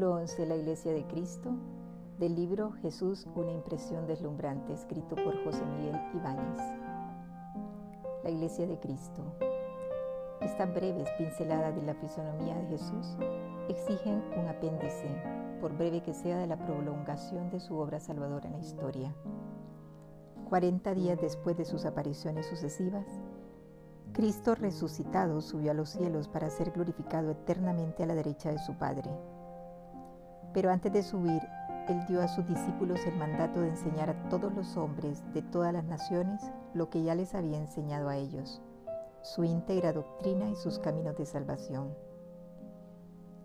Capítulo 11. La Iglesia de Cristo. Del libro Jesús, una impresión deslumbrante, escrito por José Miguel Ibáñez. La Iglesia de Cristo. Estas breves pinceladas de la fisonomía de Jesús exigen un apéndice, por breve que sea, de la prolongación de su obra salvadora en la historia. Cuarenta días después de sus apariciones sucesivas, Cristo resucitado subió a los cielos para ser glorificado eternamente a la derecha de su Padre. Pero antes de subir, Él dio a sus discípulos el mandato de enseñar a todos los hombres de todas las naciones lo que ya les había enseñado a ellos, su íntegra doctrina y sus caminos de salvación.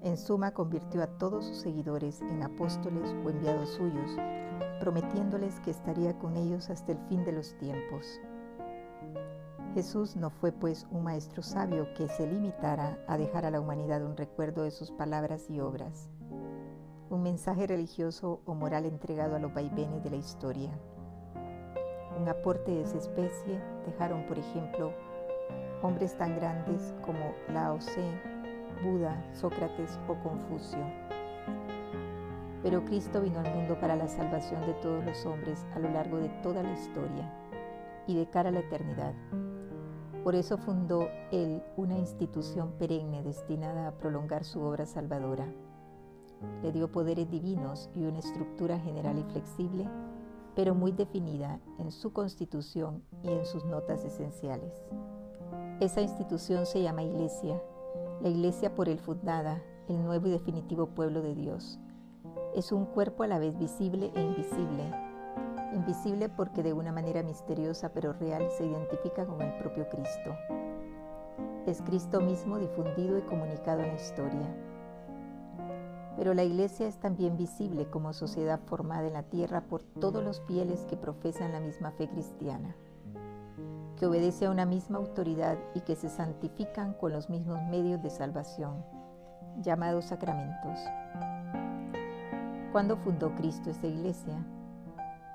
En suma, convirtió a todos sus seguidores en apóstoles o enviados suyos, prometiéndoles que estaría con ellos hasta el fin de los tiempos. Jesús no fue pues un maestro sabio que se limitara a dejar a la humanidad un recuerdo de sus palabras y obras un mensaje religioso o moral entregado a los vaivenes de la historia. Un aporte de esa especie dejaron, por ejemplo, hombres tan grandes como Lao Tse, Buda, Sócrates o Confucio. Pero Cristo vino al mundo para la salvación de todos los hombres a lo largo de toda la historia y de cara a la eternidad. Por eso fundó Él una institución perenne destinada a prolongar su obra salvadora le dio poderes divinos y una estructura general y flexible, pero muy definida en su constitución y en sus notas esenciales. Esa institución se llama Iglesia, la Iglesia por él fundada, el nuevo y definitivo pueblo de Dios. Es un cuerpo a la vez visible e invisible. Invisible porque de una manera misteriosa pero real se identifica con el propio Cristo. Es Cristo mismo difundido y comunicado en la historia pero la Iglesia es también visible como sociedad formada en la tierra por todos los fieles que profesan la misma fe cristiana, que obedece a una misma autoridad y que se santifican con los mismos medios de salvación, llamados sacramentos. ¿Cuándo fundó Cristo esta iglesia?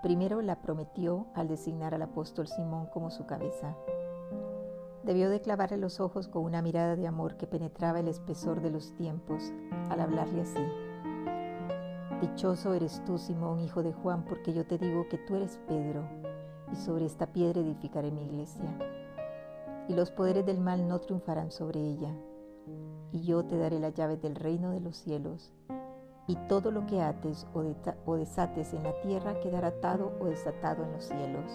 Primero la prometió al designar al apóstol Simón como su cabeza. Debió de clavarle los ojos con una mirada de amor que penetraba el espesor de los tiempos al hablarle así. Dichoso eres tú, Simón, hijo de Juan, porque yo te digo que tú eres Pedro, y sobre esta piedra edificaré mi iglesia. Y los poderes del mal no triunfarán sobre ella. Y yo te daré las llaves del reino de los cielos. Y todo lo que ates o, o desates en la tierra quedará atado o desatado en los cielos.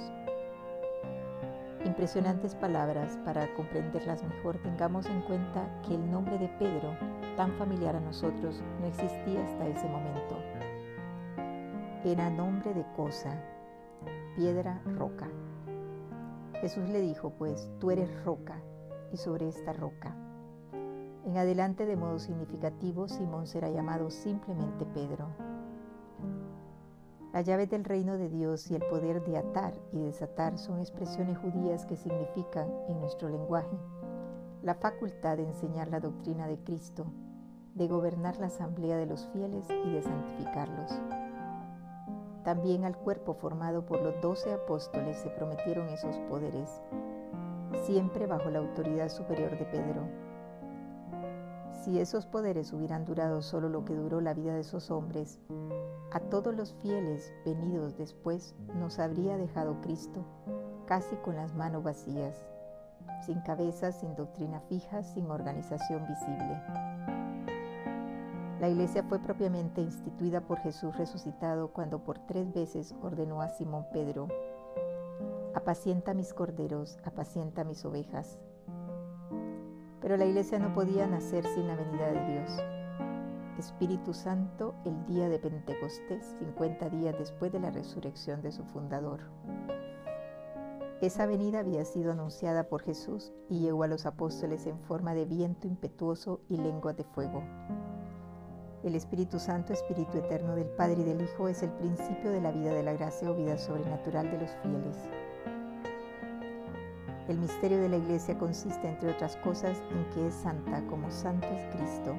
Impresionantes palabras para comprenderlas mejor, tengamos en cuenta que el nombre de Pedro, tan familiar a nosotros, no existía hasta ese momento. Era nombre de cosa, piedra, roca. Jesús le dijo, pues, tú eres roca, y sobre esta roca. En adelante, de modo significativo, Simón será llamado simplemente Pedro. Las llaves del reino de Dios y el poder de atar y desatar son expresiones judías que significan, en nuestro lenguaje, la facultad de enseñar la doctrina de Cristo, de gobernar la asamblea de los fieles y de santificarlos. También al cuerpo formado por los doce apóstoles se prometieron esos poderes, siempre bajo la autoridad superior de Pedro. Si esos poderes hubieran durado solo lo que duró la vida de esos hombres, a todos los fieles venidos después nos habría dejado Cristo, casi con las manos vacías, sin cabeza, sin doctrina fija, sin organización visible. La iglesia fue propiamente instituida por Jesús resucitado cuando por tres veces ordenó a Simón Pedro, apacienta mis corderos, apacienta mis ovejas. Pero la iglesia no podía nacer sin la venida de Dios. Espíritu Santo el día de Pentecostés, 50 días después de la resurrección de su fundador. Esa venida había sido anunciada por Jesús y llegó a los apóstoles en forma de viento impetuoso y lengua de fuego. El Espíritu Santo, Espíritu Eterno del Padre y del Hijo, es el principio de la vida de la gracia o vida sobrenatural de los fieles. El misterio de la Iglesia consiste, entre otras cosas, en que es santa como santo es Cristo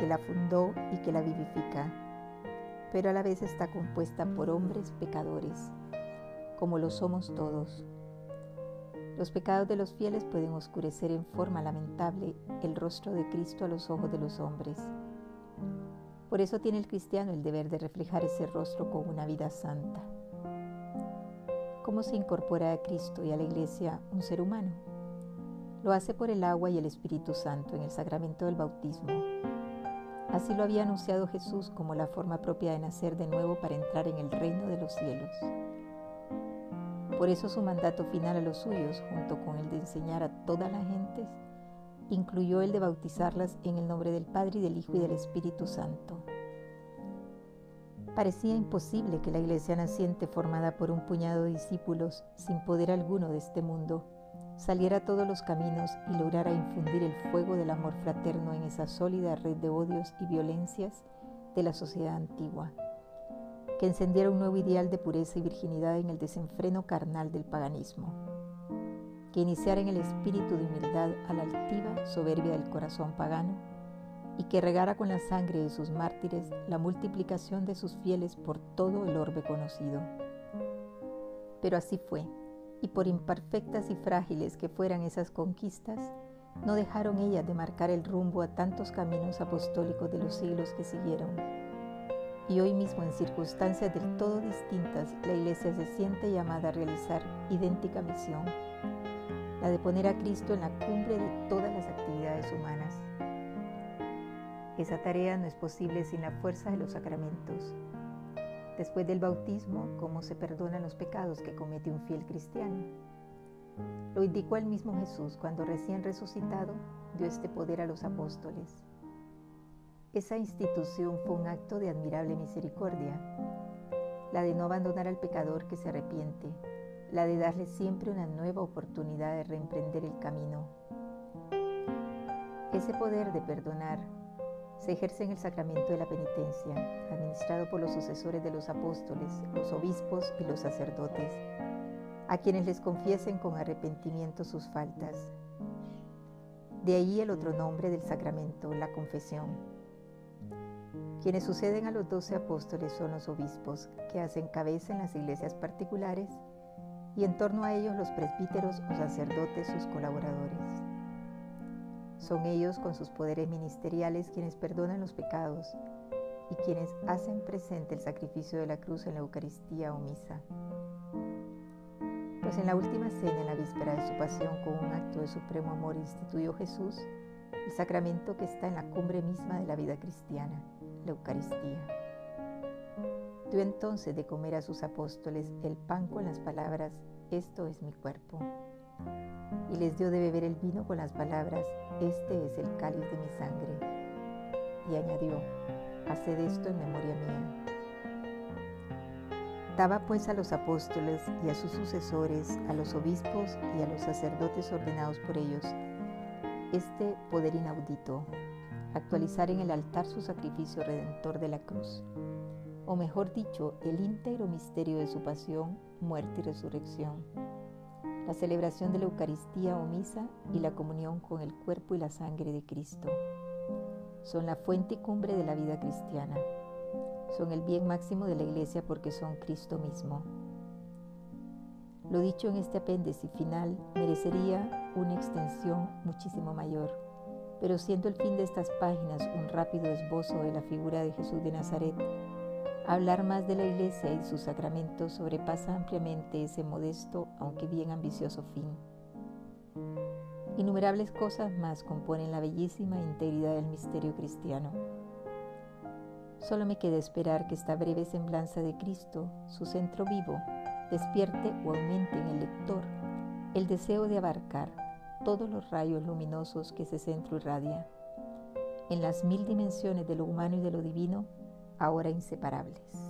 que la fundó y que la vivifica, pero a la vez está compuesta por hombres pecadores, como lo somos todos. Los pecados de los fieles pueden oscurecer en forma lamentable el rostro de Cristo a los ojos de los hombres. Por eso tiene el cristiano el deber de reflejar ese rostro con una vida santa. ¿Cómo se incorpora a Cristo y a la Iglesia un ser humano? Lo hace por el agua y el Espíritu Santo en el sacramento del bautismo. Así lo había anunciado Jesús como la forma propia de nacer de nuevo para entrar en el reino de los cielos. Por eso su mandato final a los suyos, junto con el de enseñar a todas las gentes, incluyó el de bautizarlas en el nombre del Padre y del Hijo y del Espíritu Santo. Parecía imposible que la iglesia naciente, formada por un puñado de discípulos sin poder alguno de este mundo, saliera todos los caminos y lograra infundir el fuego del amor fraterno en esa sólida red de odios y violencias de la sociedad antigua, que encendiera un nuevo ideal de pureza y virginidad en el desenfreno carnal del paganismo que iniciara en el espíritu de humildad a la altiva soberbia del corazón pagano y que regara con la sangre de sus mártires la multiplicación de sus fieles por todo el orbe conocido. Pero así fue, y por imperfectas y frágiles que fueran esas conquistas, no dejaron ellas de marcar el rumbo a tantos caminos apostólicos de los siglos que siguieron. Y hoy mismo, en circunstancias del todo distintas, la Iglesia se siente llamada a realizar idéntica misión la de poner a Cristo en la cumbre de todas las actividades humanas. Esa tarea no es posible sin la fuerza de los sacramentos. Después del bautismo, ¿cómo se perdonan los pecados que comete un fiel cristiano? Lo indicó el mismo Jesús cuando recién resucitado dio este poder a los apóstoles. Esa institución fue un acto de admirable misericordia, la de no abandonar al pecador que se arrepiente, la de darle siempre una nueva oportunidad de reemprender el camino. Ese poder de perdonar se ejerce en el sacramento de la penitencia, administrado por los sucesores de los apóstoles, los obispos y los sacerdotes, a quienes les confiesen con arrepentimiento sus faltas. De ahí el otro nombre del sacramento, la confesión. Quienes suceden a los doce apóstoles son los obispos, que hacen cabeza en las iglesias particulares y en torno a ellos los presbíteros o sacerdotes sus colaboradores. Son ellos con sus poderes ministeriales quienes perdonan los pecados y quienes hacen presente el sacrificio de la cruz en la Eucaristía o misa. Pues en la última cena, en la víspera de su pasión, con un acto de supremo amor, instituyó Jesús el sacramento que está en la cumbre misma de la vida cristiana, la Eucaristía. Dio entonces de comer a sus apóstoles el pan con las palabras, esto es mi cuerpo. Y les dio de beber el vino con las palabras, este es el cáliz de mi sangre. Y añadió, haced esto en memoria mía. Daba pues a los apóstoles y a sus sucesores, a los obispos y a los sacerdotes ordenados por ellos, este poder inaudito, actualizar en el altar su sacrificio redentor de la cruz o mejor dicho, el íntegro misterio de su pasión, muerte y resurrección, la celebración de la Eucaristía o misa y la comunión con el cuerpo y la sangre de Cristo. Son la fuente y cumbre de la vida cristiana. Son el bien máximo de la Iglesia porque son Cristo mismo. Lo dicho en este apéndice final merecería una extensión muchísimo mayor, pero siendo el fin de estas páginas un rápido esbozo de la figura de Jesús de Nazaret, Hablar más de la Iglesia y sus sacramentos sobrepasa ampliamente ese modesto, aunque bien ambicioso fin. Innumerables cosas más componen la bellísima integridad del misterio cristiano. Solo me queda esperar que esta breve semblanza de Cristo, su centro vivo, despierte o aumente en el lector el deseo de abarcar todos los rayos luminosos que ese centro irradia, en las mil dimensiones de lo humano y de lo divino ahora inseparables.